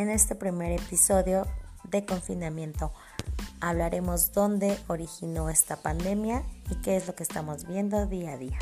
En este primer episodio de confinamiento hablaremos dónde originó esta pandemia y qué es lo que estamos viendo día a día.